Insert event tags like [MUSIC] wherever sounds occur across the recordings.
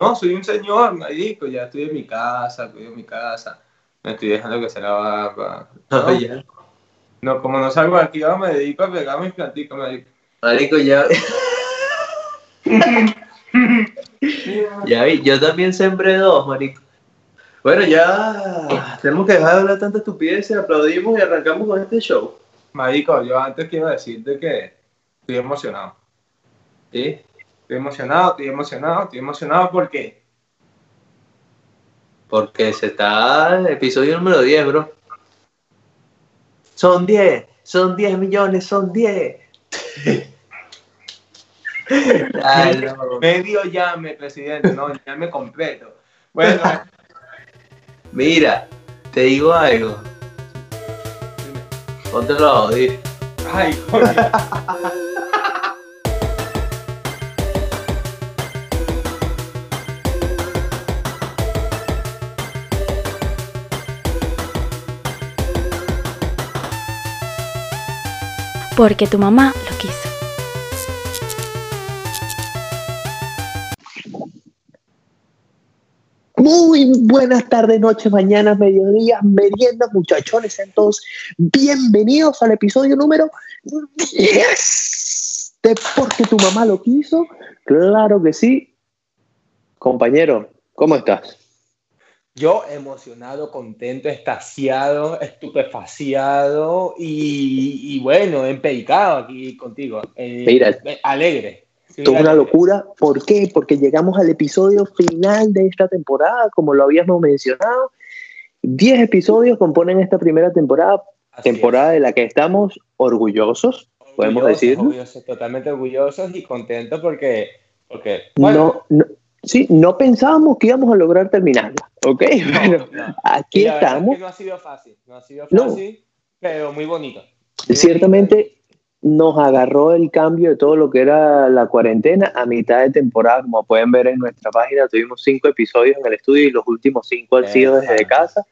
no, soy un señor, marico, ya estoy en mi casa, en mi casa, me estoy dejando que se la barba. No, ya. no, como no salgo de aquí, ahora me dedico a pegar mis plantitas, marico. Marico, ya. [LAUGHS] ya vi, yo también sembré dos, marico. Bueno, ya tenemos que dejar de hablar tanta estupidez, aplaudimos y arrancamos con este show. Marico, yo antes quiero decirte que estoy emocionado. ¿Sí? Estoy emocionado, estoy emocionado, estoy emocionado porque Porque se está el episodio número 10, bro. Son 10, son 10 millones, son 10. Claro. medio llame, presidente, no, llame completo. Bueno, [LAUGHS] Mira, te digo algo. Ponte los ay, coño. [LAUGHS] Porque tu mamá lo quiso. Muy buenas tardes, noches, mañanas, mediodías, meriendas, muchachones, todos bienvenidos al episodio número 10 de Porque tu mamá lo quiso. Claro que sí. Compañero, ¿cómo estás? Yo emocionado, contento, estaciado, estupefaciado y, y bueno, empeicado aquí contigo. Eh, Mira. eh, alegre. Es una locura. ¿Por qué? Porque llegamos al episodio final de esta temporada, como lo habíamos mencionado. 10 episodios componen esta primera temporada, Así es. temporada de la que estamos orgullosos, podemos Orgullosos, decirlo. orgullosos, totalmente orgullosos y contentos porque, porque bueno, no, no, sí, no pensábamos que íbamos a lograr terminarla, ¿ok? Bueno, no. aquí verdad es estamos. que no ha sido fácil, no ha sido No. fácil, pero muy bonito. Muy Ciertamente nos agarró el cambio de todo lo que era la cuarentena a mitad de temporada, como pueden ver en nuestra página, tuvimos cinco episodios en el estudio y los últimos cinco han sido desde casa.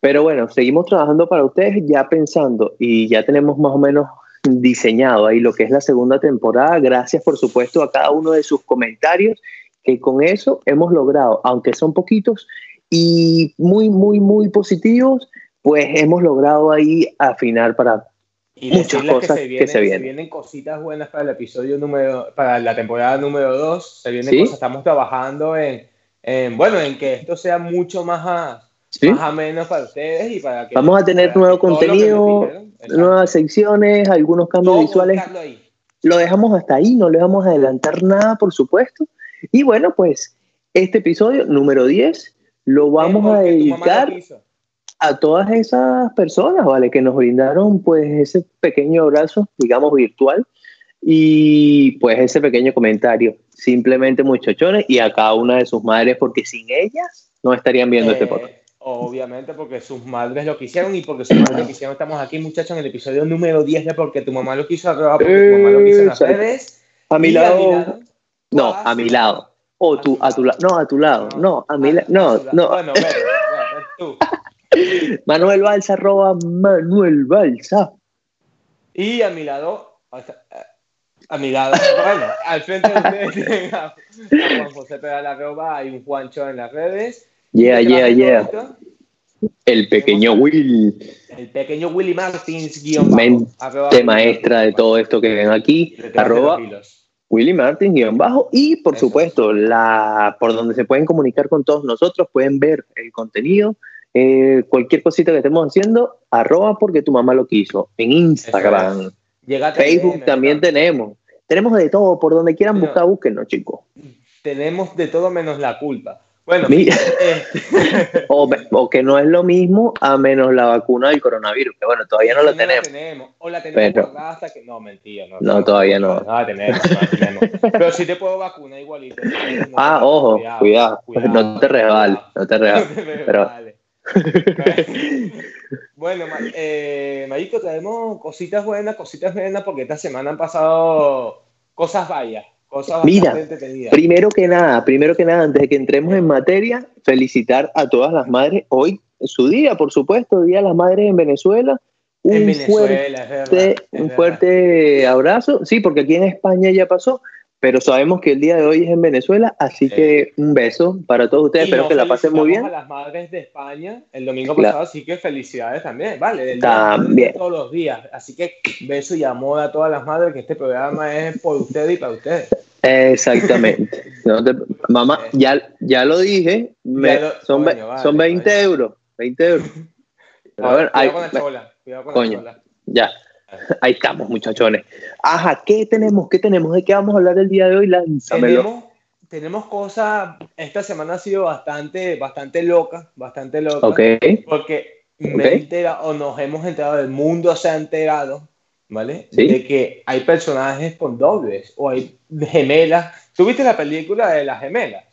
Pero bueno, seguimos trabajando para ustedes ya pensando y ya tenemos más o menos diseñado ahí lo que es la segunda temporada. Gracias por supuesto a cada uno de sus comentarios, que con eso hemos logrado, aunque son poquitos y muy, muy, muy positivos, pues hemos logrado ahí afinar para Y muchas cosas que, se que vienen, se se vienen. vienen cositas buenas para el episodio número, para la temporada número 2. Se vienen ¿Sí? cosas, estamos trabajando en, en, bueno, en que esto sea mucho más, a, ¿sí? más ameno para ustedes y para que Vamos a tener nuevo que que contenido, nuevas secciones, algunos cambios Todo visuales. Lo dejamos hasta ahí, no le vamos a adelantar nada, por supuesto. Y bueno, pues este episodio número 10 lo vamos a dedicar a todas esas personas, ¿vale? Que nos brindaron pues ese pequeño abrazo, digamos, virtual y pues ese pequeño comentario. Simplemente muchachones y a cada una de sus madres, porque sin ellas no estarían viendo este Eh, podcast. Obviamente porque sus madres lo quisieron y porque sus madres lo quisieron. Estamos aquí, muchachos, en el episodio número 10 de Porque tu mamá lo quiso, porque tu mamá lo quiso en las redes. A mi lado, no, a mi lado. O tú, a tu lado, no, a tu lado, no, a mi lado, no, no. Bueno, tú. [LAUGHS] Manuel Balsa, arroba Manuel Balsa. Y a mi lado, o sea, a mi lado, [LAUGHS] bueno, al frente de ustedes tienen a, Juan José Pedal arroba, hay un Juancho en las redes. Yeah, Y yeah, yeah. El pequeño Will, El pequeño Willy Martins, guion mente maestra de todo esto que ven aquí, arroba. Willy Martin guion bajo y por Eso. supuesto la por donde se pueden comunicar con todos nosotros pueden ver el contenido eh, cualquier cosita que estemos haciendo arroba porque tu mamá lo quiso en Instagram Llegate Facebook también tenemos tenemos de todo por donde quieran buscar búsquenos chicos Tenemos de todo menos la culpa. Bueno, eh, [LAUGHS] o, o que no es lo mismo a menos la vacuna del coronavirus que bueno todavía no lo si tenemos O la tenemos Pero- hasta que. No, mentira. No, No, todavía no. No la tenemos, no la tenemos. Pero sí te puedo vacunar igualito. ah ojo [LAUGHS] cuidado, no te resbales [LAUGHS] no te resbales pero- bueno, eh, Marico, tenemos cositas buenas, cositas buenas, porque esta semana han pasado cosas vallas, cosas Mira. Primero que nada, primero que nada, antes de que entremos en materia, felicitar a todas las madres. Hoy su día, por supuesto, Día de las Madres en Venezuela. Un en fuerte, Venezuela, es verdad. es un fuerte abrazo. Sí, porque aquí en España ya pasó, pero sabemos que el día de hoy es en Venezuela, así Sí. que un beso para todos ustedes, Y espero que la pasen muy bien. a las madres de España el domingo Claro. pasado, así que felicidades también, ¿vale? También. Todos los días. Así que beso y amor a todas las madres, que este programa es por ustedes y para ustedes. Exactamente. [LAUGHS] No te- mamá, ya, ya lo dije, me- Ya lo- son, ve- coño, vale, son 20 coño. euros, 20 euros. [LAUGHS] Pero Cuidado bueno, ahí- con la chola, cuidado con Coño. la chola. ya, ahí estamos muchachones. Ajá, ¿qué tenemos? ¿Qué tenemos? ¿De qué vamos a hablar el día de hoy? Lánzamelo. Tenemos, tenemos cosas, esta semana ha sido bastante, bastante loca, bastante loca. Ok, Porque me he enterado, o nos hemos enterado, el mundo se ha enterado, ¿vale? Sí. De que hay personajes con dobles o hay gemelas. ¿Tuviste la película de las gemelas?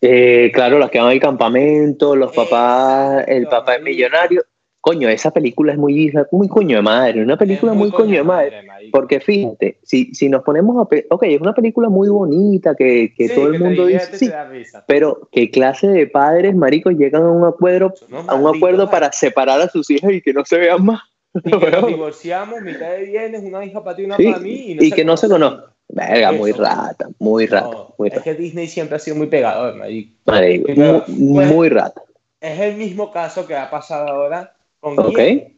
Eh, claro, las que van al campamento, los papás, el papá es millonario. Coño, esa película es muy, muy coño de madre, una película Es muy, coño de madre. Porque fíjate, si, si nos ponemos a... Ok, es una película muy bonita que, que Sí, todo el que mundo dice, sí, pero ¿qué clase de padres, maricos, llegan a un acuerdo, a un acuerdo para separar a sus hijos y que no se vean más? Y que nos [LAUGHS] divorciamos, mitad de bienes, una hija para ti, una Sí, para mí. y que no se conozcan. Verga, muy rata, muy rata, No, muy es rata. que Disney siempre ha sido muy pegador, marico. Muy, pues, muy rata. Es el mismo caso que ha pasado ahora con Ok. Guille,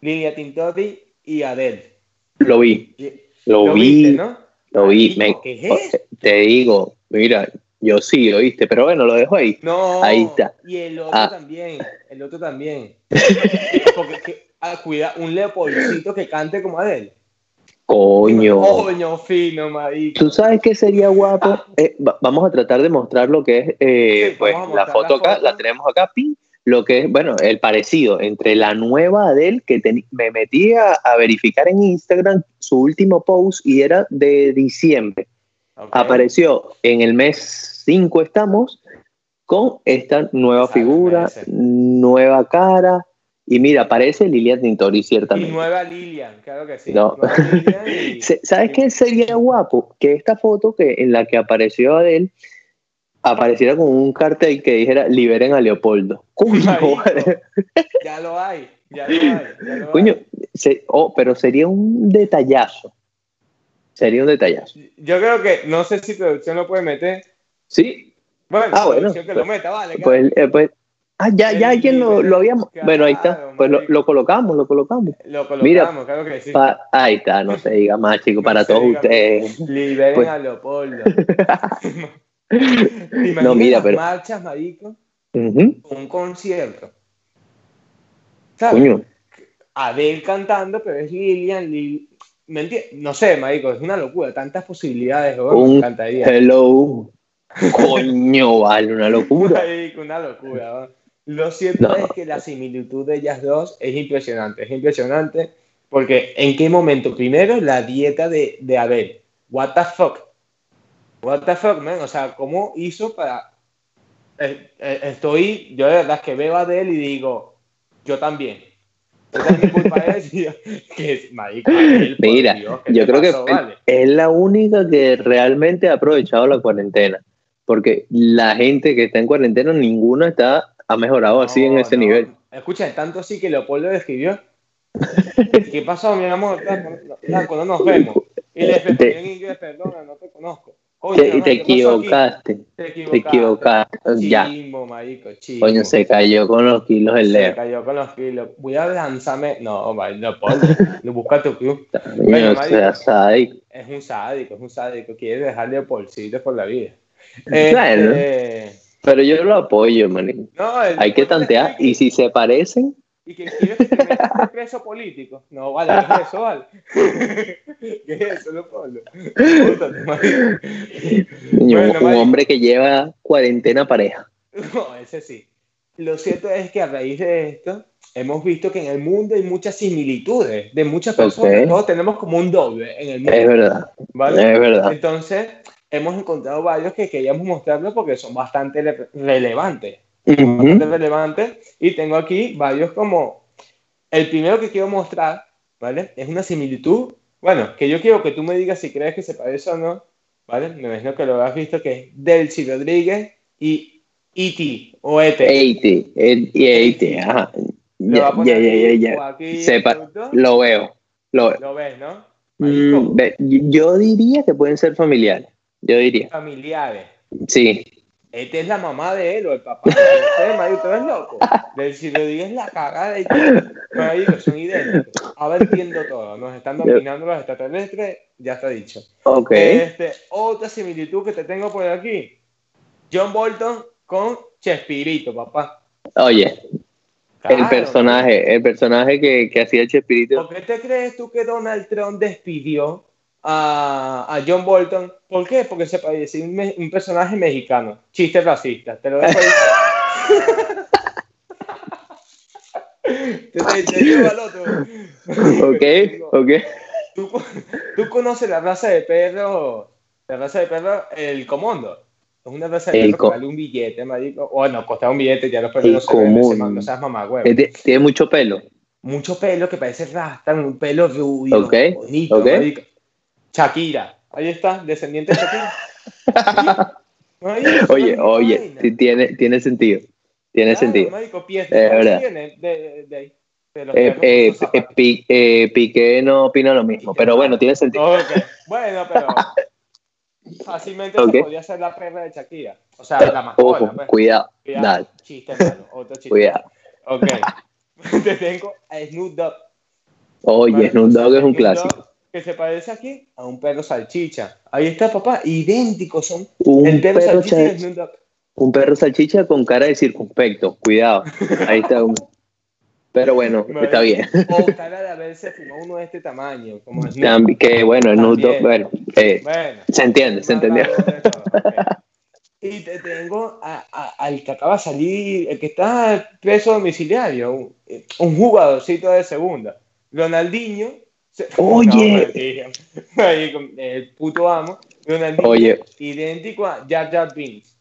Lilia Tintotti y Adele. Lo vi, lo, vi, viste, ¿no? lo vi. Me- ¿Qué es? te digo, mira, yo sí, lo viste, pero bueno, lo dejo ahí. No. Ahí está. Y el otro Ah. también. El otro también. [LAUGHS] Porque que, ah, cuida, un leopoldcito que cante como Adele. Coño. Coño fino, marico. ¿Tú sabes qué sería guapo? Eh, va- vamos a tratar de mostrar lo que es, eh, Sí, pues la foto acá, la tenemos acá, pin, lo que es, bueno, el parecido entre la nueva Adele, que teni- me metí a, verificar en Instagram su último post y era de diciembre. Apareció en el mes 5 estamos, con esta nueva Exacto, figura, nueva cara, y mira, aparece Lilia Tintori, Y ciertamente. nueva Lilian, claro que sí. No. Lilian y- [LAUGHS] ¿Sabes qué sería guapo? Que esta foto que en la que apareció Adele apareciera con un cartel que dijera liberen a Leopoldo. [LAUGHS] Coño. Ya lo hay, ya lo hay. ya lo Coño, hay. se- oh, pero sería un detallazo. Sería un detallazo. Yo creo que, no sé si producción lo puede meter. Sí, Bueno, Ah, bueno, que lo pues- meta, vale. pues, eh, pues ah, ya, ya alguien lo, lo habíamos. Claro, Bueno, ahí está. Pues lo, lo colocamos, lo colocamos. Lo colocamos, Mira, claro que sí. Pa- ahí está, no se diga más, chicos, No para todos diga ustedes. Liberen Pues- a Leopoldo. [LAUGHS] ¿Te imaginas No, mira, las pero- marchas, marico? Un concierto. ¿Sabes? Coño, Adele cantando, pero es Lilian, Lil- ¿Me? No sé, marico, es una locura. Tantas posibilidades, me un encantaría. hello. Coño, vale, una locura. Marico, una locura. ¿no? Lo cierto No. es que la similitud de ellas dos es impresionante. Es impresionante porque en qué momento, primero, la dieta de, de Abel. What the fuck? What the fuck, man? O sea, ¿cómo hizo para... Eh, eh, estoy, yo de verdad que veo a Adele y digo, yo también. Es es [LAUGHS] que es, marico, Mira, Dios, ¿qué yo creo que pasó, es- vale? es la única que realmente ha aprovechado la cuarentena. Porque la gente que está en cuarentena, ninguna está, ha mejorado así en No, ese no. nivel. Escucha, tanto así que Leopoldo le escribió. [LAUGHS] ¿Qué pasó, mi amor? No nos vemos. Y le inglés, perdona, no te conozco. Coño, Te, no, equivocaste, Te te equivocaste. Ya, Chimbo, marico, chimbo. coño, se cayó con los kilos el Se Leo. cayó con los kilos. Voy a lanzarme. No, vale, Leopoldo. Busca tu club. [LAUGHS] Coño, marico. sádico. Es un sádico, es un sádico. Quiere dejarle Leopoldcito por la vida. Claro. Este, Pero yo lo apoyo, man. no, Hay que tantear. Y si se parecen, ¿Y que quieres que de preso político? No, vale, ¿qué es eso, vale? [LAUGHS] ¿Qué es eso, coño, Bueno, un hombre que lleva cuarentena pareja. No, ese sí. Lo cierto es que a raíz de esto, hemos visto que en el mundo hay muchas similitudes de muchas personas. Ok. Todos tenemos como un doble en el mundo. Es verdad, ¿vale? es verdad. Entonces, hemos encontrado varios que queríamos mostrarlos porque son bastante re- Ujú. bastante relevantes. Y tengo aquí varios como... El primero que quiero mostrar, ¿vale? Es una similitud. Bueno, que yo quiero que tú me digas si crees que se parece o no, ¿vale? Me imagino que lo has visto, que es Delcy Rodríguez y E.T. o E E.T. 80, el- y 80, ajá. Ya, ya, ya, ya, Sepa-. Lo veo, lo veo. Lo ves, ¿no? Mm, yo diría que pueden ser familiares. yo diría. familiares. Sí. Esta es la mamá de él o el papá. Usted, marico, tú eres loco. De- Si lo digas la cagada y todo. Marico, son idénticos. Ahora entiendo todo. Nos están dominando los extraterrestres. Ya está dicho. Ok. Este, otra similitud que te tengo por aquí. John Bolton con Chespirito, papá. Oye, el personaje, el personaje que, que hacía Chespirito. ¿Por qué te crees tú que Donald Trump despidió a, a John Bolton? ¿Por qué? Porque se parece un, me- un personaje mexicano. Chiste racista. Te lo dejo ahí. te, [LAUGHS] te, te llevo al otro. Ok, ok. ¿Tú, tú conoces la raza de perro, la raza de perro, el comondo. Es una raza de perro que vale un billete, marico. Bueno, costaba un billete, ya los perros El no se ven, no seas mamá, huevo. Tiene mucho pelo. Mucho pelo que parece rasta, un pelo rubio, Ok, bonito, ok. marico. Shakira, ahí está, descendiente de Shakira. [LAUGHS] Marico, Oye, oye, tiene, tiene sentido. Tiene Claro, sentido. marico, pies Es de verdad. tiene de, ahí. Eh, eh, eh, Pi- eh, Piqué no opina lo mismo, pero bueno, tiene sentido. Ok, Bueno, pero [LAUGHS] fácilmente Ok. se podría hacer la perra de Shakira. O sea, la mascota. Ojo, pues. cuidado. Cuidado. Dale, Chiste malo, otro chiste. cuidado. Ok. [LAUGHS] Te tengo a Snoop Dogg. Oye. Snoop Dogg es un Snoop clásico. Que se parece aquí a un perro salchicha. Ahí está, papá. Idénticos son. Un el perro, perro, salchicha un perro salchicha con cara de circunspecto. Cuidado. Ahí está. un- Pero bueno, está bien. O cara de haberse fumado uno de este tamaño. Como. También- que bueno, Dogg, También. bueno, eh, Bueno. se entiende, se entendió. Y te tengo a- a- al que acaba de salir, el que está preso domiciliario, un, un jugadorcito de segunda. Ronaldinho. Oye. [LAUGHS] con el puto amo. Ronaldinho, Oye. idéntico a Jar Jar Binks.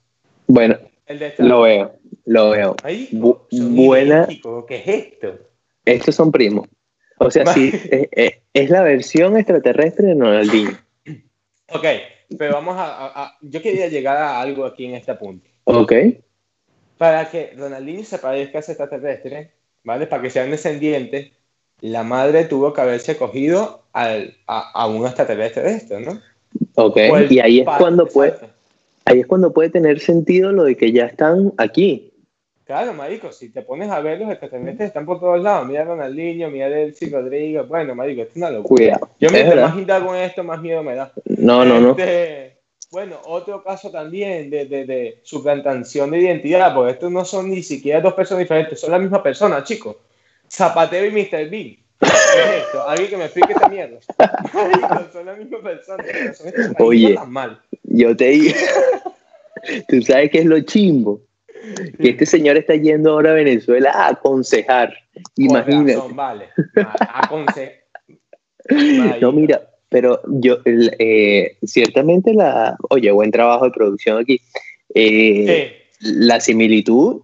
Bueno, El de esta- lo veo, lo veo. Bu- son buena-. ¿Qué es esto? Estos son primos. O sea, sí, es, [LAUGHS] es- es la versión extraterrestre de Ronaldinho. Ok, pero vamos a, a- a- Yo quería llegar a algo aquí en este punto. Ok. Para que Ronaldinho se parezca a ese extraterrestre, ¿vale? Para que sean descendientes, la madre tuvo que haberse cogido al- a, a un extraterrestre de esto, ¿no? Ok. Y ahí es cuando puede, ahí es cuando puede tener sentido lo de que ya están aquí. Claro, marico, si te pones a ver, los extraterrestres están por todos lados. Mira a Ronaldinho, mira a Delcy Rodríguez. Bueno, marico, esto es una locura. Cuidado. Yo mientras verdad. más indago en esto, más miedo me da. No, no, no. Este, bueno, otro caso también de, de, de suplantación de identidad, porque estos no son ni siquiera dos personas diferentes, son la misma persona, chicos. Zapatero y Mr. Bean. ¿Qué es esto? Alguien que me explique esta mierda. Son la misma persona. pero son estos países Oye. mal. Yo te digo. [LAUGHS] Tú sabes que es lo chimbo. Que este señor está yendo ahora a Venezuela a aconsejar. Imagínate. Razón, vale. A- aconse- [LAUGHS] No, mira, pero yo, eh, ciertamente la, oye, buen trabajo de producción aquí. Eh, Sí. La similitud,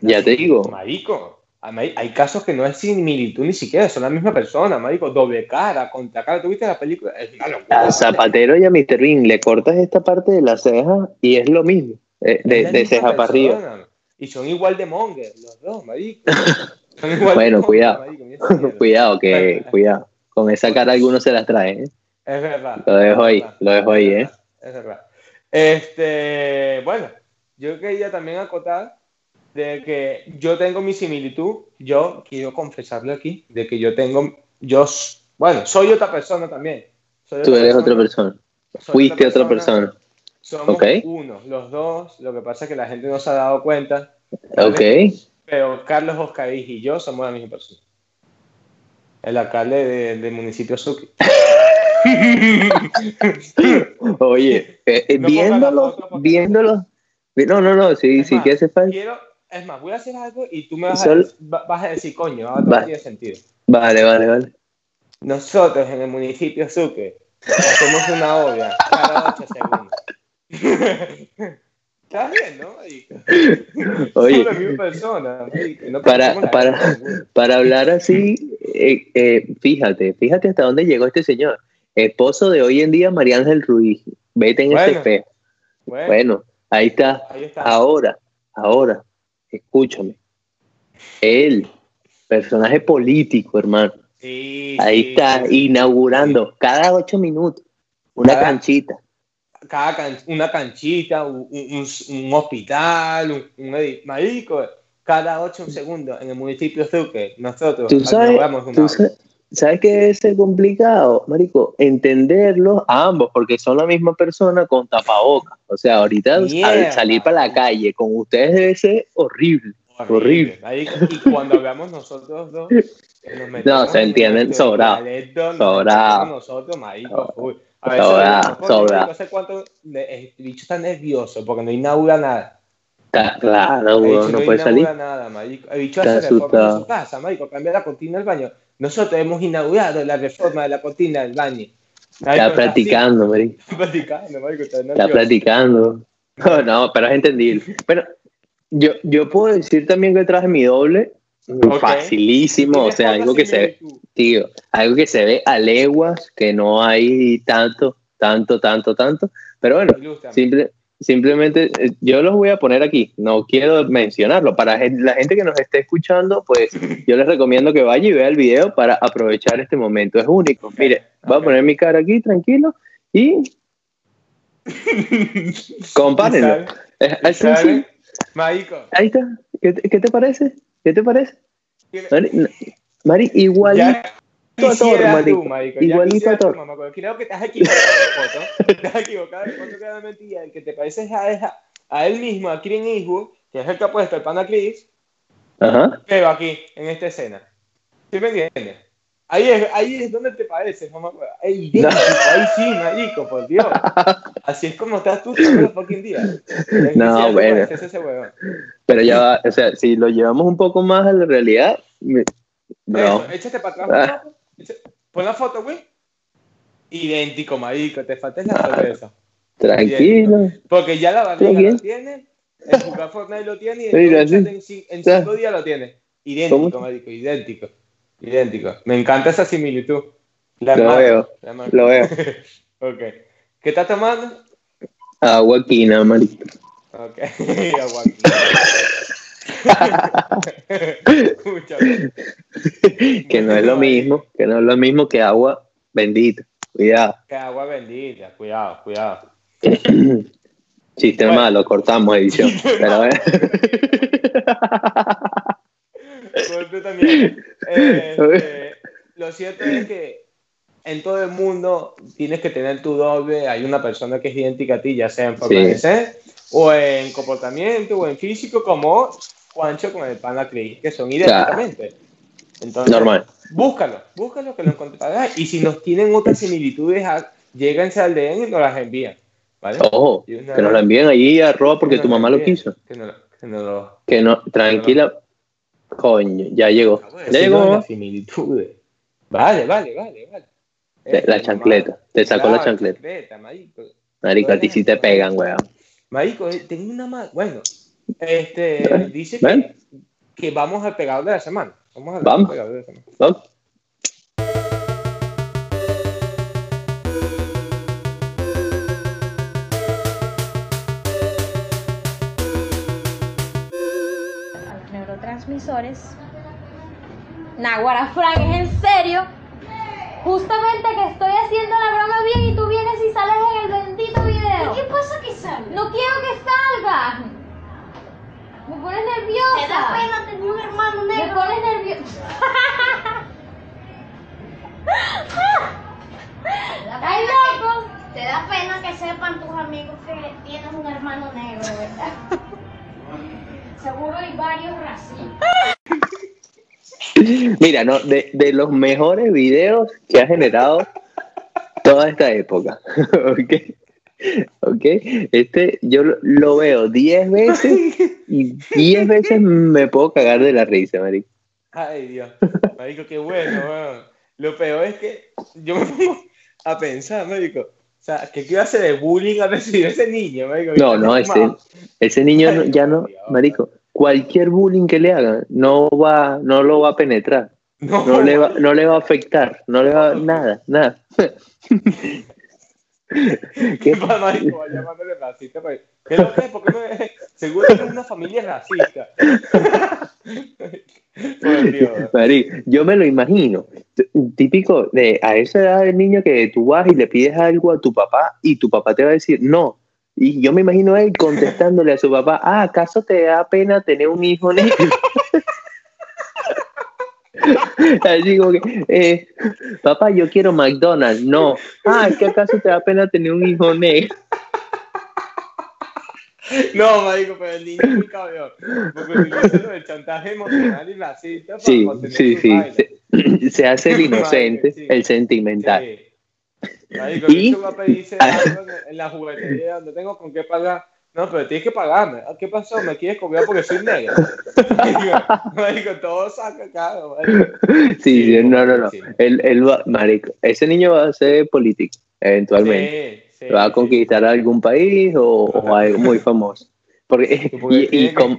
ya te digo, Marico, hay, hay casos que no es similitud ni siquiera, son la misma persona, marico, doble cara, contra cara. ¿Tuviste la película? Es una locura. a ¿vale? Zapatero y a Mr. Bean le cortas esta parte de la ceja y es lo mismo, eh, de, de ceja para arriba. Y son igual de monger, los dos, marico. [LAUGHS] Son igual de Bueno, monger, cuidado. marico, cuidado, que, [LAUGHS] cuidado. Con esa cara algunos se las traen. ¿eh? Es verdad. Lo dejo ahí, verdad, lo dejo ahí, verdad, Es verdad. Este, bueno, yo quería también acotar de que yo tengo mi similitud, yo quiero confesarlo aquí, de que yo tengo, yo, bueno, soy otra persona también. Soy Tú eres otra persona. Fuiste otra persona. Somos Ok. uno, los dos, lo que pasa es que la gente no se ha dado cuenta, ¿vale? Ok. pero Carlos Oscaris y yo somos la misma persona. El alcalde de- del municipio Sucre. [LAUGHS] Oye, eh, eh, No viéndolo, viéndolo. No, no, no, sí, Es sí más, que hace falta. Quiero, es más, voy a hacer algo y tú me vas, Sol- a, va- vas a decir, coño, ahora Vale. tiene sentido. Vale, vale, vale. Nosotros en el municipio Sucre hacemos una obra cada 8 segundos. [LAUGHS] ¿Estás bien, no? marico? [LAUGHS] Oye, persona. no Para- para- para hablar así, eh, eh, fíjate, fíjate hasta dónde llegó este señor. Esposo de hoy en día, María Ángel Ruiz. Vete en Bueno. espejo. Bueno, Bueno, ahí está. ahí está. Ahora, ahora, escúchame. Él, personaje político, hermano. Sí, Ahí sí, está, sí. inaugurando cada ocho minutos una Cada- canchita. cada can- una canchita, un, un- un hospital, un, un marico, cada ocho segundos en el municipio de Sucre, nosotros Tú sabes, tú. Sa- sabes debe ser complicado, marico, entenderlos a ambos, porque son la misma persona con tapabocas. O sea, ahorita Mierda. al salir para la calle con ustedes debe ser horrible. horrible. marico. Y [LAUGHS] cuando hablamos nosotros dos, nos metemos se en entienden sobrado. Sobrado. Nosotros, marico, full. A veces, Sobrado. No sé cuánto, de- el bicho está nervioso porque no inaugura nada. Está claro, El bicho no puede salir. inaugura nada, marico. El bicho hace reforma en su casa, marico, cambia la cortina del baño. Nosotros hemos inaugurado la reforma de la cortina del baño. Está practicando, marico. Está practicando, marico. Está, practicando. No, no, pero es entendible. Pero yo, yo puedo decir también que traje mi doble Ok. facilísimo, o sea, algo que se ve, tío, algo que se ve a leguas, que no hay tanto, tanto, tanto, tanto. Pero bueno, simple, simplemente eh, yo los voy a poner aquí. No quiero mencionarlo. Para la gente que nos esté escuchando, pues [LAUGHS] yo les recomiendo que vaya y vea el video para aprovechar este momento. Es único. Mire, voy ok. a poner mi cara aquí, tranquilo, y [LAUGHS] compárenlo. Ahí está. ¿Qué te, qué te parece? ¿Qué te parece? Mari, Ya a Thor, quisieras marico. tú, marico. Igualito a Thor. mamá, Creo que te has equivocado de foto. Te has equivocado de foto claramente y el que te pareces a, a, él mismo, a Clint Eastwood, que es el que ha puesto el pana Chris, Ajá. pero aquí, en esta escena. ¿Sí me entiendes? Ahí es, ahí es donde te pareces, mamá. Es idéntico, ahí sí, marico, por Dios. Así es como estás tú todos los fucking días. No, Quisiera bueno. ese. Pero ya va, o sea, si lo llevamos un poco más a la realidad, me- bro, Eso, échate para atrás. Ah. Pon la foto, güey. Idéntico, marico. Te falta la sorpresa. tranquilo. Porque ya la Bien. lo tiene, el jugar Fortnite lo tiene y el en, en cinco días lo tiene. Idéntico, ¿Cómo? marico, idéntico. Idéntico. Me encanta esa similitud. La Lo veo, la lo veo. [LAUGHS] Ok. ¿Qué estás tomando? Agua aquí, nada, marico. Ok. [LAUGHS] Aguanta. Escúchame. [LAUGHS] que no es lo mismo, que no es lo mismo que agua bendita. Cuidado. Que agua bendita. Cuidado, cuidado. Chiste Bueno. malo, cortamos edición. Pero eh, Pues también. Eh, este, lo cierto es que en todo el mundo tienes que tener tu doble. Hay una persona que es idéntica a ti, ya sea en forma Sí. de ser, o en comportamiento, o en físico, como Juancho con el pana Cris, que son idénticamente. Entonces, normal. búscalo, búscalo que lo encontrarás. Y si nos tienen otras similitudes, a- lléganse al DM y nos las envían. ¿Vale? Ojo, que nos la envíen ahí arroba porque que tu mamá lo quiso. Que no, que no lo. Que no, tranquila. Coño, ya llegó. Ya decir llegó las similitudes. Vale, vale, vale, vale. La Este, chancleta. Te sacó la Claro, chancleta. marico. Marico, a ti sí te pegan, weón. Marico, eh, tengo una más. Bueno, este, dice que, que vamos al pegador de la semana. Vamos al Vamos. pegador de la semana. Los neurotransmisores. Naguara Frank, ¿es en serio? Justamente que estoy haciendo la broma bien y tú vienes y sales en el bendito video. ¿Qué pasa que salga? No quiero que salgas. Me pones nerviosa. ¿Te da pena tener un hermano Me negro? pones nerviosa. ¿Te da ¡Ay, que- Te da pena que sepan tus amigos que tienes un hermano negro, ¿verdad? [LAUGHS] Seguro hay varios racistas. Mira, no, de, de los mejores videos que ha generado toda esta época. [LAUGHS] ¿Ok? ¿Ok? Este yo lo, lo veo 10 veces y 10 veces me puedo cagar de la risa, marico. Ay, Dios. Marico, qué bueno, weón. Lo peor es que yo me pongo a pensar, marico. O sea, ¿qué clase de bullying ha recibido ese niño, marico? No, no, ese, ese niño ya no, marico, cualquier bullying que le hagan no va, no lo va a penetrar, No, no le va, no le va a afectar, no le va nada, nada. [LAUGHS] [LAUGHS] ¿Qué pasa, llamándole racista. ¿Qué lo que es? ¿Por qué me... Seguro que es una familia racista. [LAUGHS] Yo me lo imagino. típico de a esa edad del niño que tú vas y le pides algo a tu papá y tu papá te va a decir no. Y yo me imagino a él contestándole a su papá, ah, ¿acaso te da pena tener un hijo negro? [LAUGHS] [LAUGHS] Así como que, eh, papá, yo quiero McDonald's. No. Ah, ¿es que acaso te da pena tener un hijo negro? No, marico, pero el niño es muy cabrón. Porque utiliza el chantaje emocional y la cita para Sí, sí, su sí. vaina. Se, [CLEARS THROAT] se hace el inocente, Sí. el sentimental. Sí. Marico, Y- va a pedirse [LAUGHS] algo en- en la juguetería donde tengo con qué pagar. No, pero tienes que pagarme. Ah, ¿Qué pasó? ¿Me quieres cobrar porque soy negro? [LAUGHS] Marico, todo saca caro, marico. Sí, Sí, no, no, no. sí. Él, él va, marico, ese niño va a ser político, eventualmente. Sí, sí, va a conquistar algún país o, o algo muy famoso. Porque, [LAUGHS] Porque y, y com-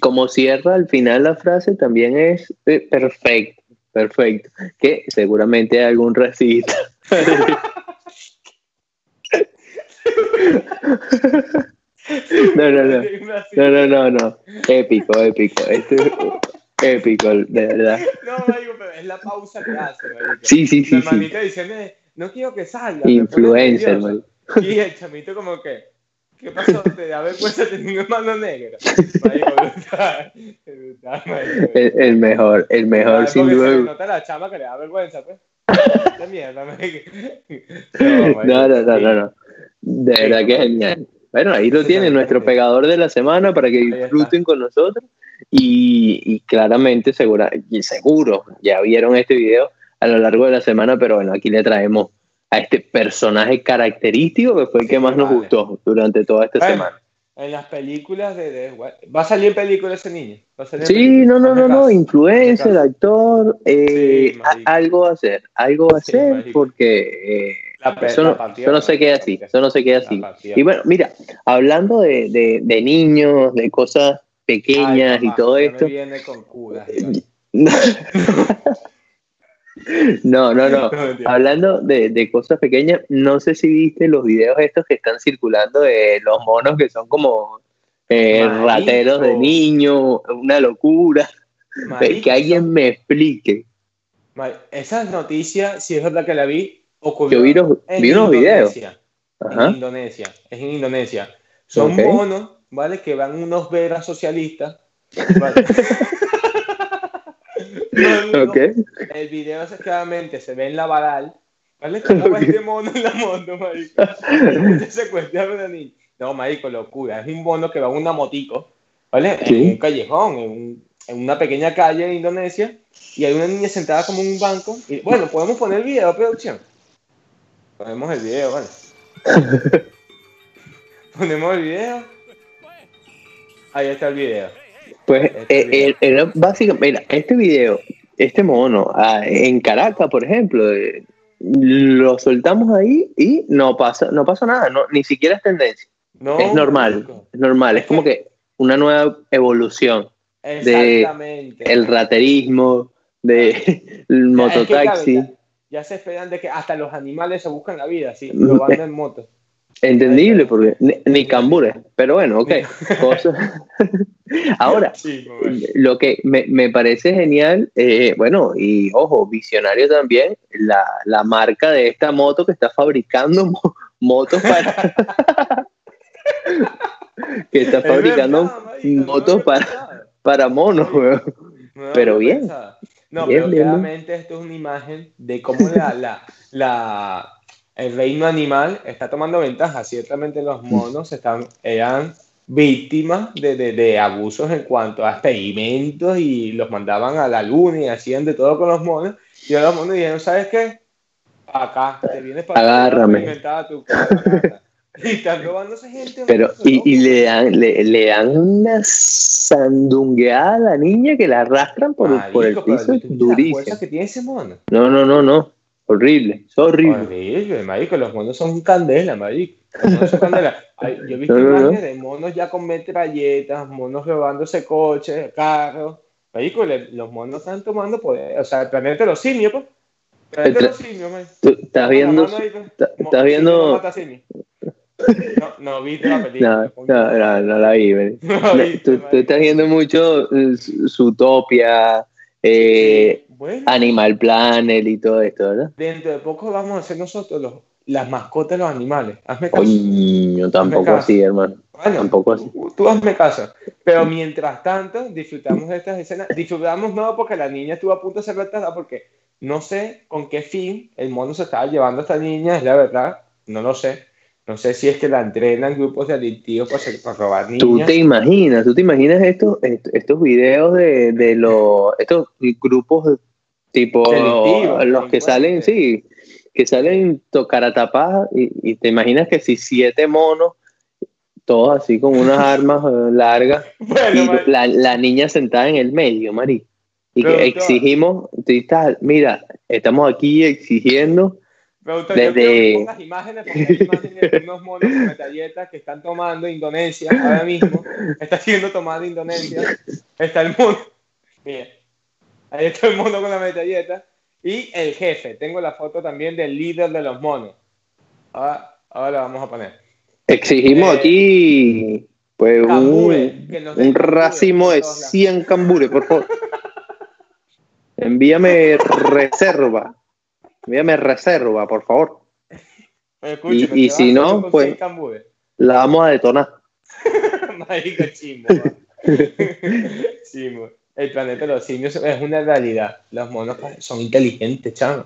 como cierra al final la frase, también es eh, perfecto, perfecto. Que seguramente hay algún racista. [LAUGHS] No, no, no. [LAUGHS] No, no, no, no. Épico, épico. Esto es épico, de verdad. No, marico, pero es la pausa que hace, marico. Sí, sí, sí, sí. hermanita diciendo, no quiero que salga. Influencer, marico. Y el chamito como que, ¿qué pasó? ¿Te da vergüenza tener un hermano negro? Marico, brutal. Brutal, marico. El, el mejor, el mejor, Brutal, sin porque se duda. nota la chama que le da vergüenza, pues. [LAUGHS] Esta mierda, marico. [LAUGHS] No, no, no, no, no. De Sí, verdad que es no. genial. Bueno, ahí lo Sí, tiene sí, nuestro pegador de la semana para que disfruten con nosotros. Y, y claramente, segura, y seguro, ya vieron este video a lo largo de la semana, pero bueno, aquí le traemos a este personaje característico que fue el que Sí, más nos vale. gustó durante toda esta Bueno, semana. En las películas de, de- ¿Va a salir en película ese niño? ¿Va a salir Sí, película? no, no, no, no, influencer, actor, eh, Sí, a- algo va a hacer, algo va a hacer porque eh, La no, eso no se queda así, eso no se queda así. Y bueno, mira, hablando de, de, de niños, de cosas pequeñas Ay, y todo esto. viene con curas, Iván. [LAUGHS] No, no, no. [LAUGHS] Hablando de, de cosas pequeñas, no sé si viste los videos estos que están circulando de los monos que son como eh, rateros de niños, una locura. [LAUGHS] Marico, que alguien me explique. Esa noticia, si es verdad que la vi, ocurrió Yo vi, los- vi unos videos. Indonesia. Ajá. En Indonesia, es en Indonesia. Son Ok. monos, ¿vale? Que van unos veras socialistas. ¿vale? [LAUGHS] No, no, Ok. El video es claramente se ve en la Baral, ¿vale? Como Ok. este mono en la moto, marico. Se a una niña. No, marico, locura. Es un mono que va en una motico, ¿vale? Sí. En un callejón, en, un- en una pequeña calle de Indonesia, y hay una niña sentada como en un banco. Y, bueno, podemos poner el video, producción. Ponemos el video, ¿vale? [LAUGHS] Ponemos el video. Ahí está el video. Pues Este eh, video. eh, era básicamente, mira, este video, este mono, ah, en Caracas, por ejemplo, eh, lo soltamos ahí y no pasa, no pasa nada, no, ni siquiera es tendencia, No, es normal, es normal, es como que una nueva evolución de el raterismo, de el es que, mototaxi, ya, se esperan de que hasta los animales se buscan la vida, sí, Mm, probando en moto. entendible, porque ni, ni cambures, pero bueno, ok. [LAUGHS] Ahora, Sí, Lo que me, me parece genial, eh, bueno, y ojo, visionario también, la, la marca de esta moto que está fabricando mo- motos para. [LAUGHS] que está Es fabricando verdad, marico, no motos para, para monos. No Pero bien. No, Bien, pero bien, bien. claramente esto es una imagen de cómo la, la, la, el reino animal está tomando ventaja. Ciertamente los monos están, eran víctimas de, de, de abusos en cuanto a experimentos y los mandaban a la luna y hacían de todo con los monos. Y ahora los monos dijeron, ¿sabes qué? Acá, te vienes para Agárrame. experimentar tu cosa". Y están robándose gente. Pero, marico, y, y le dan, le, le dan una sandungueada a la niña que la arrastran por, por el Marico, piso ¿tú viste La durísimo. fuerza que tiene ese mono. No, no, no, no. Horrible, es horrible. Horrible, marico, los monos son candela, marico. Los monos son candela. [LAUGHS] Ay, yo he visto No, no, no. imágenes de monos ya con metralletas, monos robándose coches, carros. Marico, le- los monos están tomando poder. O sea, el planeta de los simios, pues. El planeta de El los simios, man. Tú estás viendo, la pues. estás viendo, no. No, viste la película. No, no, no, no la vi. [LAUGHS] No viste, tú, tú estás viendo mucho eh, Zootopia, eh, Sí, Bueno, Animal Planet y todo esto, ¿verdad? dentro de poco vamos a ser nosotros los, las mascotas de los animales. Hazme caso. Tampoco así, hermano. Bueno, Tampoco así. tú, tú hazme caso. Pero mientras tanto, disfrutamos de estas escenas. Disfrutamos no porque la niña estuvo a punto de ser retratada, porque no sé con qué fin el mono se estaba llevando a esta niña, es la verdad. No lo sé. No sé si es que la entrenan grupos de adictivos para, para robar Tú niñas. te imaginas, tú te imaginas estos, est- estos videos de, de los, estos grupos tipo Delictivos, los que salen, sí, que salen tocar a tapar y, y te imaginas que si siete monos, todos así con unas [LAUGHS] armas eh, largas Bueno, y la, la niña sentada en el medio, Mari. Y que Pero, exigimos, tú estás- mira, estamos aquí exigiendo me gusta desde- pongas imágenes, porque imágenes de unos monos con metralletas que están tomando Indonesia ahora mismo. Está siendo tomada Indonesia. Está el mono. Mira, ahí está el mono con la metralleta. Y el jefe. Tengo la foto también del líder de los monos. Ahora, ahora la vamos a poner. Exigimos Eh, aquí pues un, un racimo de todos lados. 100 cambures, por favor. Envíame reserva. Envíame reserva, por favor. Y ¿qué si no, pues-? La vamos a detonar. [LAUGHS] Marico, [LAUGHS] chimbo. El planeta de los simios es una realidad. Los monos son inteligentes, chamo.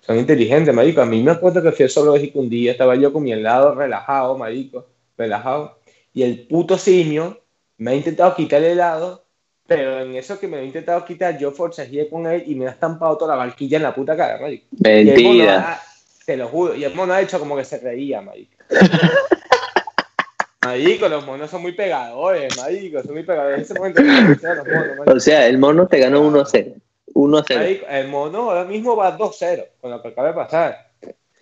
Son inteligentes, marico. A mí me acuerdo que fui a zoológico un día, estaba yo con mi helado relajado, marico, relajado. Y el puto simio me ha intentado quitar el helado, pero en eso que me lo ha intentado quitar, yo forcejeé con él y me ha estampado toda la barquilla en la puta cara, mono Mentira. ha- te lo juro. Y el mono ha hecho como que se reía, marico. [LAUGHS] Marico, los monos son muy pegadores, marico, son muy pegadores. En ese momento los monos, marico. O sea, el mono te ganó 1 a 0. 1 a 0. Marico, el mono ahora mismo va 2-0 con lo que acaba de pasar.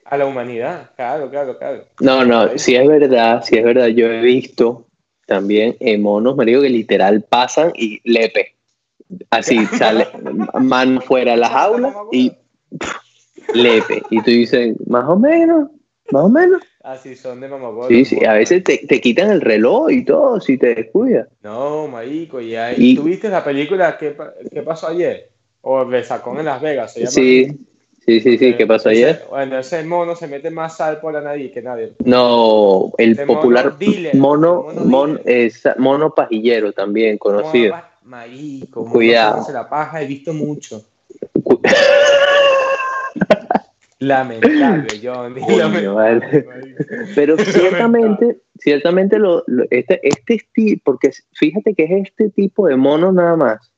A la humanidad, claro, claro, claro. No, no, si es verdad, si es verdad. Yo he visto también eh, monos, marico, que literal pasan y lepe. Así [LAUGHS] sale, mano fuera de la jaula y pff, lepe. Y tú dices, más o menos, más o menos. Así son de mamagol. Sí, sí, a veces te, te quitan el reloj y todo si te descuidas. No, marico, y ahí. Y- ¿Tú viste la película ¿Qué, pa- qué pasó ayer? O de Sacón en Las Vegas, se llama. Sí, sí, sí, sí, ¿qué pasó Ese- ayer? Bueno, ese mono se mete más sal por la nariz que nadie. No, el Ese mono popular dealer, mono, mono mon- dealer. es- mono pajillero también conocido. Mono, marico, mono Cuidado. hace la paja, he visto mucho. Cu- [LAUGHS] Lamentable, [LAUGHS] John. Coño, lamentable, vale. [LAUGHS] marico. Pero ciertamente, ciertamente lo, lo- este, este porque fíjate que es este tipo de mono nada más.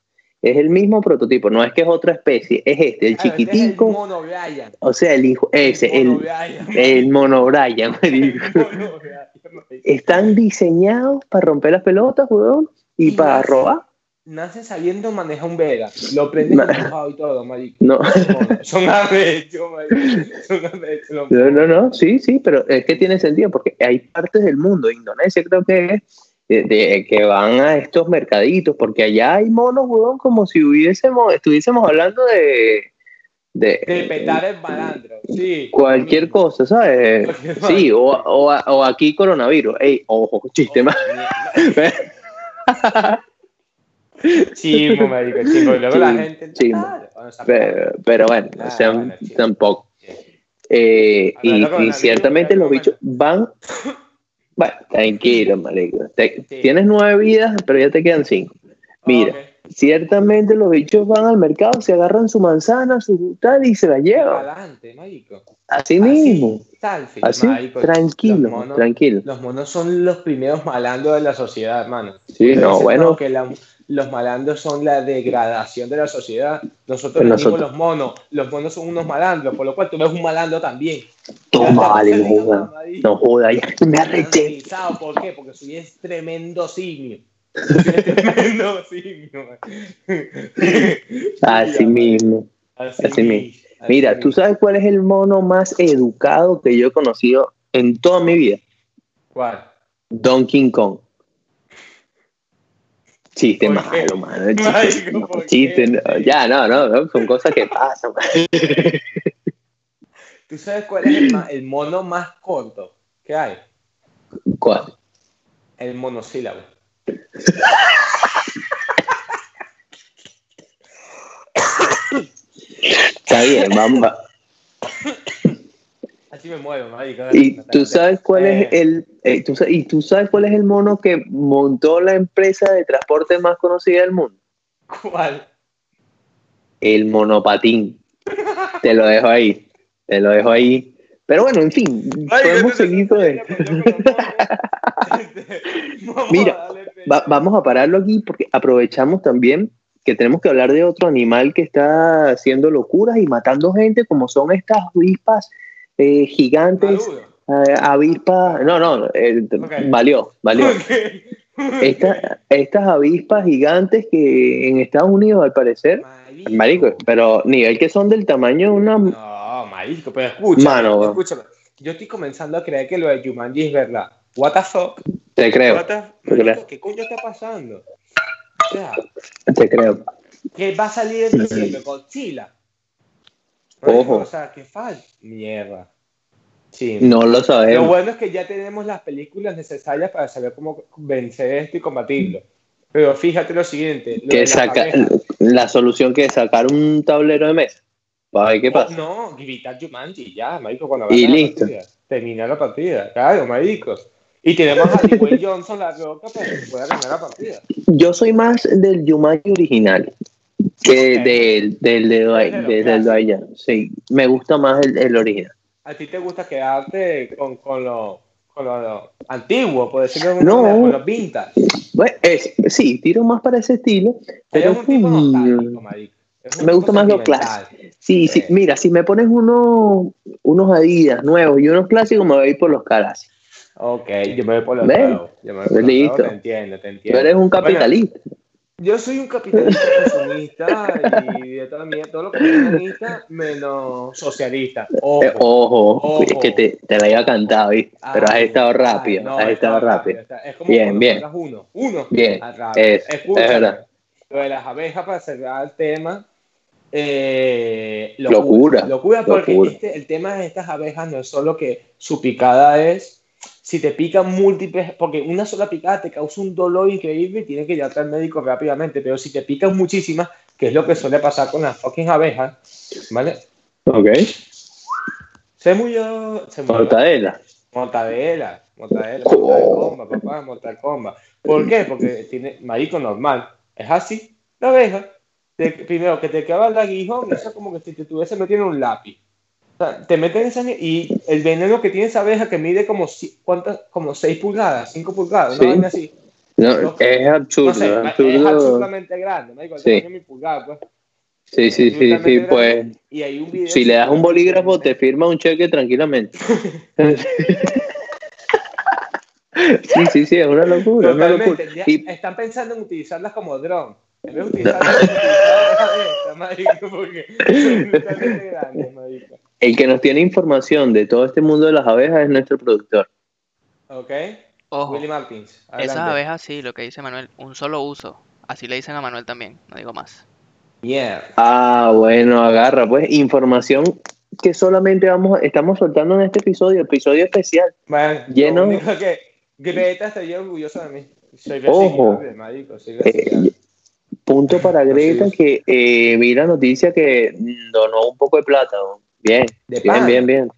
Es el mismo prototipo, no es que es otra especie, es este, el Claro, este es el chiquitico, mono Brian. o sea, el hijo, ese, mono el, el mono Brian. [LAUGHS] Están diseñados para romper las pelotas, weón, y Y para nace- robar. Nacen sabiendo manejar un Vega. Lo empujado y todo, marico. No. Son arrechos, marico. No, no, no, sí, sí, pero es que tiene sentido porque hay partes del mundo, Indonesia creo que es, de, de- que van a estos mercaditos, porque allá hay monos, weón, como si hubiésemos, estuviésemos hablando de, de, De petar el malandro. Sí. cualquier cosa, ¿sabes? Sí, o, o, o aquí coronavirus, ey, ojo, chiste más. [LAUGHS] Chimo, marico, chimo. Y luego la Sí, gente. chimo. "Ah, bueno, esa Pero, pero bueno, o sea, bueno, tampoco. Eh, y, y ciertamente los bichos van. Bueno, tranquilo, marico. Te- Sí. Tienes nueve vidas, pero ya te quedan cinco. Mira, ciertamente los bichos van al mercado, se agarran su manzana, su tal y se la llevan. Adelante, marico. Así mismo. Selfie, Así, marico. tranquilo, Los monos- tranquilo. Los monos son los primeros malandros de la sociedad, hermano. Sí, no, bueno. que la- los malandros son la degradación de la sociedad. Nosotros nosotros- los monos. Los monos son unos malandros, por lo cual tú ves un malandro también. Toma, vale, joda. No joda, ya [LAUGHS] me arreché. ¿Por qué? Porque soy es tremendo es tremendo simio. [LAUGHS] [LAUGHS] Así mismo. Así mismo. Mira, ¿tú sabes cuál es el mono más educado que yo he conocido en toda mi vida? ¿Cuál? Donkey Kong. Chiste malo, mano. Chiste, no, ¿por chiste, no, ya, no, no, no, son cosas que pasan. [LAUGHS] ¿Tú sabes cuál es el, mono más corto que hay? ¿Cuál? El monosílabo. [LAUGHS] Está bien, vamos. [COUGHS] Así me muevo, marico. ¿Y tú sabes cuál es Eh, el eh, tú y tú sabes cuál es el mono que montó la empresa de transporte más conocida del mundo? ¿Cuál? El monopatín. Te lo dejo ahí. Te lo dejo ahí. Pero bueno, en fin, podemos seguir con. Mira, Va- vamos a pararlo aquí porque aprovechamos también que tenemos que hablar de otro animal que está haciendo locuras y matando gente, como son estas avispas eh, gigantes, eh, avispas, no, no, eh, Ok. valió, valió. Esta- estas avispas gigantes que en Estados Unidos al parecer, marico, pero nivel que son del tamaño de una... No, marico, pero escúchame, Mano. escúchame. Yo estoy comenzando a creer que lo de Jumanji es verdad. What the fuck? Te creo, What the- te marico, creo. ¿Qué coño está pasando? O sea, te creo. que va a salir en diciembre Godzilla. Ojo. O sea, que falta. Mierda. Sí. No lo Lo sabemos. bueno es que ya tenemos las películas necesarias para saber cómo vencer esto y combatirlo. Pero fíjate lo siguiente. lo Que saca, la solución que es sacar un tablero de mesa. Para ver qué pasa. No, gritar Jumanji, ya, marico, cuando Y la listo. partida. Termina la partida, claro, marico. Y tenemos a Dwayne Johnson, la roca, para que pueda ganar la partida. Yo soy más del Jumanji original que Ok. del, del, de Eres de los del, clásicos. Dwayne Johnson. Sí, me gusta más el, el original. ¿A ti te gusta quedarte con, con lo, con lo antiguo, por decirlo de No. manera, con los vintage? Bueno, es- sí, tiro más para ese estilo, pero Eres un mm, un me gusta más lo sentimental. sí, sí, Sí. mira, si me pones unos, unos Adidas nuevos y unos clásicos, me voy a ir por los Caras. Ok, yo me voy por los nuevos. Yo me voy por los Listo. nuevos, Te entiendo, te Tú entiendo. eres un Bueno, capitalista. Yo soy un capitalista consumista y de toda mi todo lo que comunista menos socialista. Ojo. Eh, ojo, Ojo. es que te, te la iba cantado, ¿viste? pero has Ay, estado ay, rápido, no, has estado rápido. está- Es como Bien, bien. uno. Uno. Bien, Ah, rápido. es- es verdad. Lo de las abejas para cerrar el tema. Eh, Locura, Locura porque locura. este- el tema de estas abejas no es solo que su picada es. Si te pican múltiples, porque una sola picada te causa un dolor increíble y tienes que llevarte al médico rápidamente, pero si te pican muchísimas, que es lo que suele pasar con las fucking abejas, ¿vale? Ok, Se murió, se murió. mortadela. Mortadela, mortadela, Oh. mortal papá, mortal. ¿Por qué? Porque tiene marico normal. Es así. La abeja, te- primero que te clava el aguijón, eso es como que si te estuviese metiendo un lápiz. O sea, te meten esa y el veneno que tiene esa abeja que mide como si- ¿cuántas? como 6 pulgadas, 5 pulgadas, Sí. vaina así. No, es absurdo, No sé, es es absurdo. absolutamente grande, marico, el Sí. mi pulgar, pues. Sí, sí, sí, sí, pues Y hay un video si le das un bolígrafo te firma un cheque tranquilamente. [LAUGHS] sí, sí, sí, es una locura, una locura. Y Están pensando en utilizarlas como dron. En vez de utilizarlas como utilizarlas, marico, porque son totalmente grandes, marico. El que nos tiene información de todo este mundo de las abejas es nuestro productor. ¿Ok? Ojo, Willy Martins. esas abejas sí, lo que dice Manuel, un solo uso. Así le dicen a Manuel también, no digo más. Yeah. Ah, bueno, agarra, pues información que solamente vamos, estamos soltando en este episodio, episodio especial. Bueno, Lleno- Lo único que Greta estaría orgullosa de mí. Soy Ojo. marico. Soy Eh, punto para Greta que eh, vi la noticia que donó un poco de plata. ¿no? Bien, De bien, bien, bien.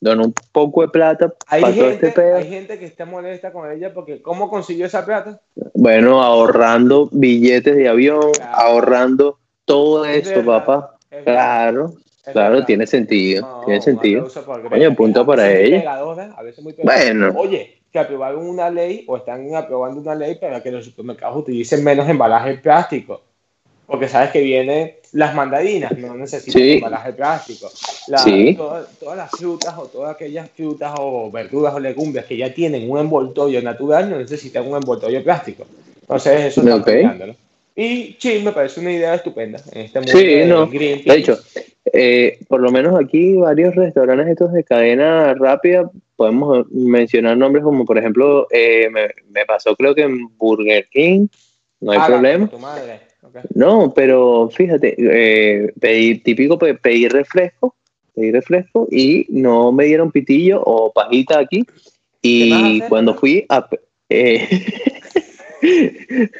Donó un poco de plata Hay para todo gente, este pedo. hay gente que está molesta con ella porque ¿cómo consiguió esa plata? Bueno, ahorrando billetes de avión, Claro. ahorrando todo Es eso, verdad, papá. es Claro, es claro, verdad. tiene sentido, No, tiene sentido. Coño, punto para ella. pegadora, a veces muy pegadora. Bueno. Oye, que aprobaron una ley o están aprobando una ley para que los supermercados utilicen menos embalaje plástico. Porque sabes que vienen las mandarinas, no necesitan Sí. embalaje plástico. La- Sí. toda- todas las frutas o todas aquellas frutas o verduras o legumbres que ya tienen un envoltorio natural no necesitan un envoltorio plástico. Entonces eso está Ok. cambiando, ¿no? Y sí, me parece una idea estupenda en este mundo Sí, de no. De hecho, eh, por lo menos aquí varios restaurantes estos de cadena rápida, podemos mencionar nombres como por ejemplo, eh, me, me pasó creo que en Burger King, no hay Ah, problema. Tu madre. No, pero fíjate, eh, pedí, típico pe- pedir refresco, pedí refresco y no me dieron pitillo o pajita aquí. ¿Qué vas a Y hacer, cuando fui a... eh, [LAUGHS]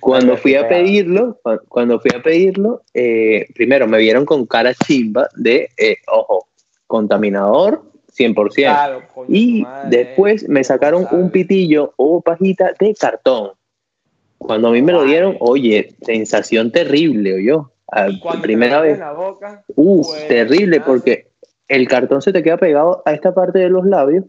Cuando fui a pedirlo, cu- cuando fui a pedirlo, eh, primero me vieron con cara chimba de, eh, ojo, contaminador 100%. Claro, coño, Y madre, después me sacaron un pitillo o pajita de cartón. Cuando a mí me lo dieron, oye, sensación terrible, yo. Y cuando te primera vez. la boca, Uf, pues, terrible, nada. porque el cartón se te queda pegado a esta parte de los labios.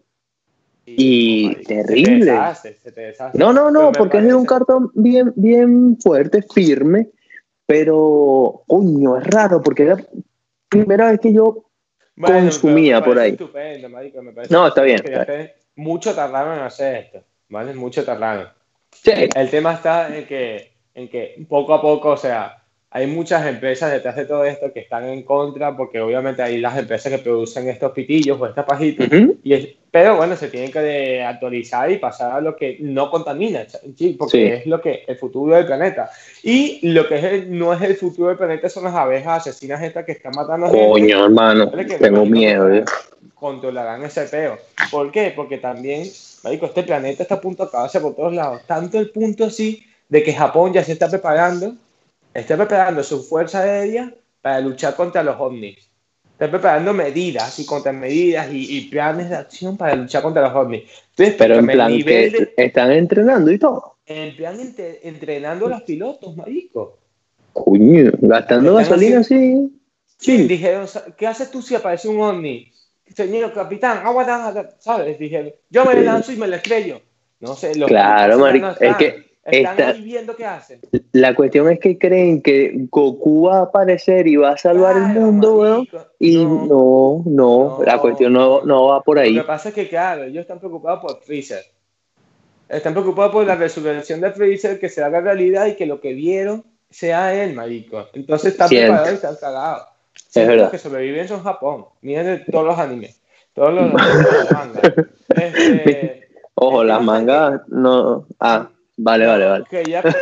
Y terrible. Se te deshace, se te deshace. No, no, no, porque es de un parece- cartón bien, bien fuerte, firme, pero, coño, es raro, porque era la primera vez que yo Bueno, consumía por parece ahí. Estupendo, marico, me parece No, está bien, está te- Mucho tardaron en hacer esto, ¿vale? Mucho tardaron. Sí, El tema está en que, en que poco a poco, o sea, hay muchas empresas detrás de todo esto que están en contra, porque obviamente hay las empresas que producen estos pitillos o estas pajitas, Ujú. y es- pero bueno, se tienen que actualizar y pasar a lo que no contamina, porque Sí. es lo que el futuro del planeta. Y lo que es el- no es el futuro del planeta son las abejas asesinas estas que están matando gente. coño, hermano, Vale, que tengo miedo. yo. Controlarán ese peo. ¿Por qué? Porque también, marico, este planeta está a punto de acabarse por todos lados. Tanto el punto así de que Japón ya se está preparando, está preparando su fuerza aérea para luchar contra los ovnis. Está preparando medidas y contramedidas y, y planes de acción para luchar contra los ovnis. Entonces, Pero en plan, nivel que de- están entrenando y todo. en plan entre- entrenando a los pilotos, marico. Coño, gastando gasolina así. Sí, Sí. dijeron, ¿qué haces tú si aparece un ovni? Señor capitán, aguanta, ¿sabes? Dijeron, yo me lanzo y me la estrello. No sé, los Claro, marico, no es están, que están esta- ahí viendo qué hacen. La cuestión es que creen que Goku va a aparecer y va a salvar el mundo, weón. Y no. no, no, la cuestión no, no va por Lo ahí. que pasa es que, claro, ellos están preocupados por Freezer. Están preocupados por la resurrección de Freezer, que se haga realidad y que lo que vieron sea él, marico. Entonces están Cierto. preparados y están cagados. Siempre verdad. Los que sobreviven son Japón. Miren todos los animes. Todos los, los mangas. Este, Ojo, el las es mangas no. Ah, vale, vale, vale. que ya- [LAUGHS]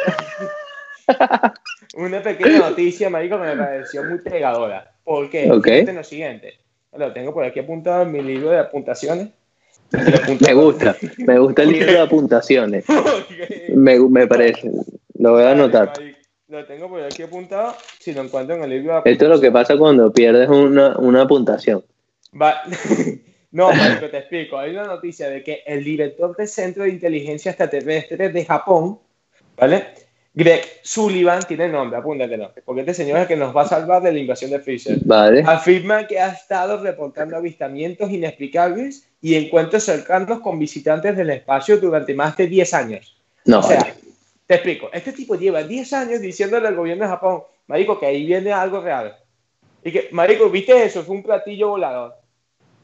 [LAUGHS] Una pequeña noticia, marico, que me pareció muy pegadora. ¿Por qué? Ok. Fíjate en lo siguiente. Lo tengo por aquí apuntado en mi libro de apuntaciones. Me gusta, me gusta el libro de apuntaciones. [LAUGHS] Me, me parece. Lo voy a anotar. Lo tengo por aquí apuntado. Si lo encuentro en el libro de Esto es lo que pasa cuando pierdes una, una apuntación. Va- [LAUGHS] No, marico, te explico. Hay una noticia de que el director del Centro de Inteligencia Extraterrestre de Japón, ¿vale? Greg Sullivan tiene nombre, apúntatelo, porque este señor es el que nos va a salvar de la invasión de Freezer. Vale. Afirma que ha estado reportando avistamientos inexplicables y encuentros cercanos con visitantes del espacio durante más de 10 años. No, O sea. Te explico, este tipo lleva 10 años diciéndole al gobierno de Japón, marico, que ahí viene algo real. Y que, marico, ¿viste eso? Fue un platillo volador.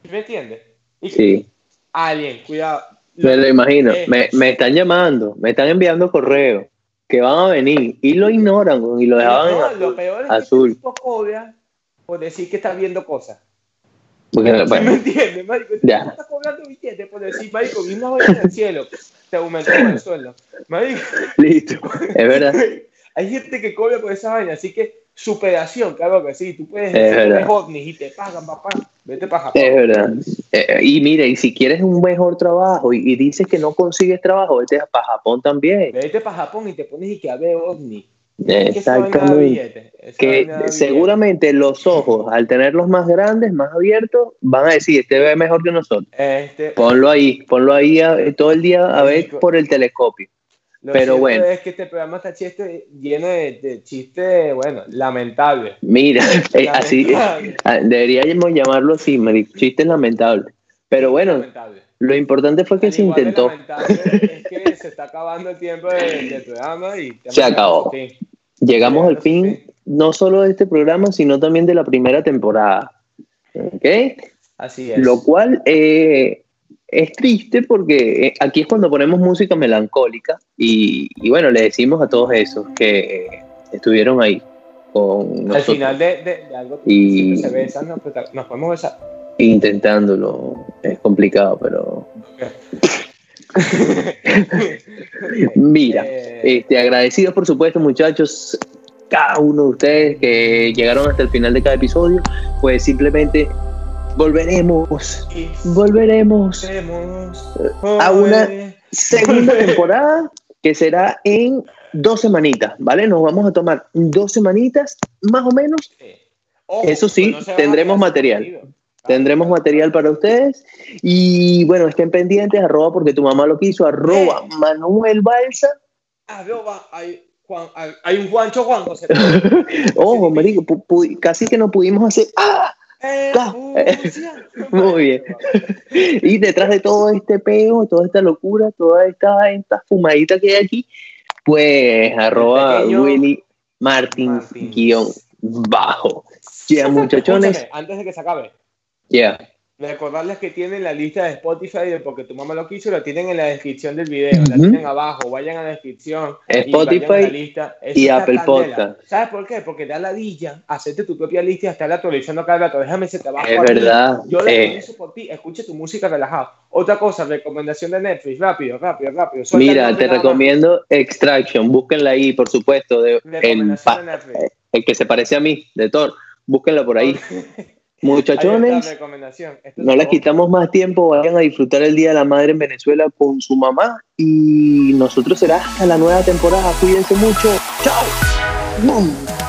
¿Sí ¿Me entiendes? Y que, Sí, Alien, cuidado. me lo imagino. Me, me están llamando, me están enviando correos que van a venir y lo ignoran y lo dejaban no, en lo azul. peor es azul. que este tipo cobra por decir que está viendo cosas. Porque, ¿Sí ¿Me bueno, entiendes, marico? Este Ya. tipo está cobrando billetes por decir, marico, vi una vaina en el cielo. Te aumentó el sueldo. Marico, listo. Es verdad. [LAUGHS] hay gente que cobra por esa vaina, así que superación, claro que sí. Tú puedes. "Eres ovnis y te pagan, papá. Vete para Japón. Es verdad. Eh, y mira, y si quieres un mejor trabajo y, y dices que no consigues trabajo, vete para Japón también. Vete para Japón y te pones y que a ver ovni. Exactamente. Que seguramente los ojos, al tenerlos más grandes, más abiertos, van a decir, este ve mejor que nosotros. Este, Ponlo ahí, ponlo ahí a- todo el día a ver por el telescopio. Lo Pero bueno. es que este programa está chiste, lleno de, de chistes, bueno, lamentables. Mira, [LAUGHS] eh, así ah, deberíamos llamarlo así, chistes lamentables. Pero bueno, Lamentable. Lo importante fue que Al se de intentó. es que se está acabando el tiempo de- del programa y Se acabó. Sí. Llegamos al fin, no solo de este programa, sino también de la primera temporada. ¿Ok? Así es. Lo cual eh, es triste porque eh, aquí es cuando ponemos música melancólica y, y bueno, le decimos a todos esos que eh, estuvieron ahí con Al nosotros final de, de- de algo Y- se besan, nos, nos podemos besar. Intentándolo. Es complicado, pero mira, Eh, este, agradecidos por supuesto muchachos, cada uno de ustedes que llegaron hasta el final de cada episodio, pues simplemente volveremos, volveremos a una segunda [LAUGHS] temporada que será en dos semanitas, ¿vale? Nos vamos a tomar dos semanitas, más o menos. Eso sí, a tendremos material. Tendremos material para ustedes. Y bueno, estén pendientes, arroba porque tu mamá lo quiso, arroba Manuel Balsa. Arroba, hay, Juan, hay, hay un Juancho Juan José. [LAUGHS] Ojo, marico, casi que no pudimos hacer. ¡Ah! Ah, [LAUGHS] Muy bien. Y detrás de todo este peo, toda esta locura, toda esta, esta fumadita que hay aquí, pues arroba Willy Martins Martins. guion bajo. Ya, muchachones. Escúchame, antes de que se acabe, Ya. recordarles que tienen la lista de Spotify de Porque tu mamá lo quiso, la tienen en la descripción del video, la Ujú. tienen abajo, vayan a la descripción. y Spotify vayan a la lista. Eso y Apple candela. Podcast. ¿Sabes por qué? Porque da ladilla, hacerte tu propia lista y estarla actualizando cada rato. Déjame ese trabajo. Es mí. verdad, Yo la eh. por ti, escuche tu música relajado. Otra cosa, recomendación de Netflix, rápido, rápido, rápido. Mira, te recomiendo Extraction. Búsquenla ahí, por supuesto. De, el, de Netflix. el que se parece a mí, de Thor. Búsquenla por ahí. [LAUGHS] Muchachones. No les quitamos más tiempo, vayan a disfrutar el Día de la Madre en Venezuela con su mamá y nosotros será hasta la nueva temporada. Cuídense mucho. Chao.